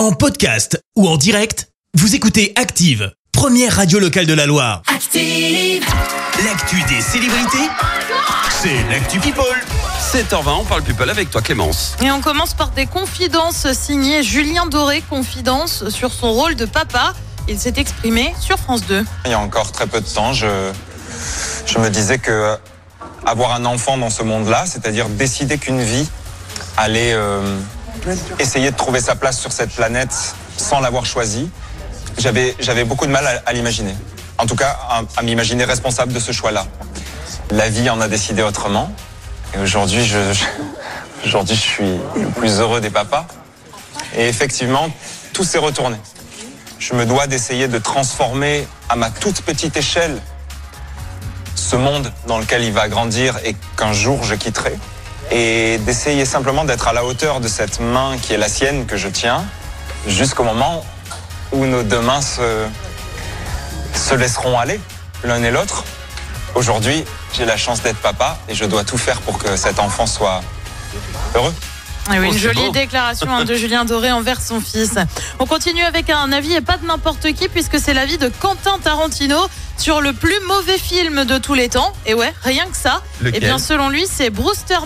En podcast ou en direct, vous écoutez Active, première radio locale de la Loire. Active. L'actu des célébrités, c'est l'actu People. 7h20, on parle people avec toi Clémence. Et on commence par des confidences signées Julien Doré, confidence sur son rôle de papa. Il s'est exprimé sur France 2. Il y a encore très peu de temps, je, je me disais que avoir un enfant dans ce monde-là, c'est-à-dire décider qu'une vie allait euh, essayer de trouver sa place sur cette planète sans l'avoir choisi, j'avais, j'avais beaucoup de mal à, l'imaginer. En tout cas, à, m'imaginer responsable de ce choix-là. La vie en a décidé autrement. Et aujourd'hui, je- aujourd'hui, je suis le plus heureux des papas. Et effectivement, tout s'est retourné. Je me dois d'essayer de transformer à ma toute petite échelle ce monde dans lequel il va grandir et qu'un jour je quitterai. Et d'essayer simplement d'être à la hauteur de cette main qui est la sienne que je tiens jusqu'au moment où nos deux mains se, se laisseront aller l'un et l'autre. Aujourd'hui, j'ai la chance d'être papa et je dois tout faire pour que cet enfant soit heureux. Et oui, Oh, une c'est jolie beau. déclaration hein, de Julien Doré envers son fils. On continue avec un avis et pas de n'importe qui puisque c'est l'avis de Quentin Tarantino sur le plus mauvais film de tous les temps. Et ouais, rien que ça. Lequel Et bien selon lui, c'est Brewster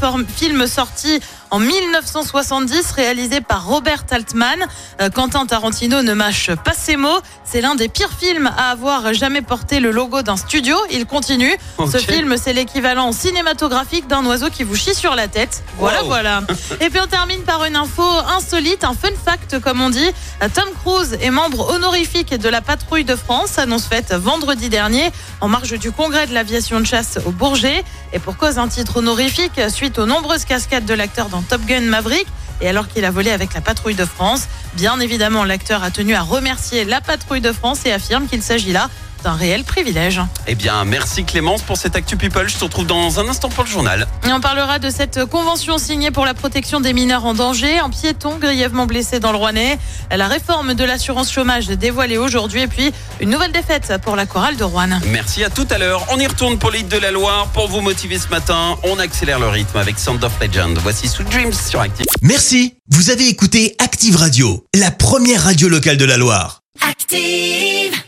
form- film sorti en 1970, réalisé par Robert Altman. Euh, Quentin Tarantino ne mâche pas ses mots. C'est l'un des pires films à avoir jamais porté le logo d'un studio. Il continue. Ce film, c'est l'équivalent cinématographique d'un oiseau qui vous chie sur la tête. Voilà, Wow. voilà. Et puis on termine par une info insolite, un fun fact comme on dit. Tom Cruise est membre honorifique de la patrouille de France, annonce faite vendredi dernier en marge du congrès de l'aviation de chasse au Bourget. Et pour cause un titre honorifique suite aux nombreuses cascades de l'acteur dans Top Gun Maverick. Et alors qu'il a volé avec la patrouille de France, bien évidemment l'acteur a tenu à remercier la patrouille de France et affirme qu'il s'agit là d'un réel privilège. Eh bien, merci Clémence pour cette actu people. Je te retrouve dans un instant pour le journal. Et on parlera de cette convention signée pour la protection des mineurs en danger, un piéton grièvement blessé dans le Rouennais, la réforme de l'assurance chômage dévoilée aujourd'hui et puis une nouvelle défaite pour la chorale de Rouen. Merci à tout à l'heure. On y retourne pour l'île de la Loire. Pour vous motiver ce matin, on accélère le rythme avec Sound of Legend. Voici Sweet Dreams sur Active. Merci, vous avez écouté Active Radio, la première radio locale de la Loire. Active.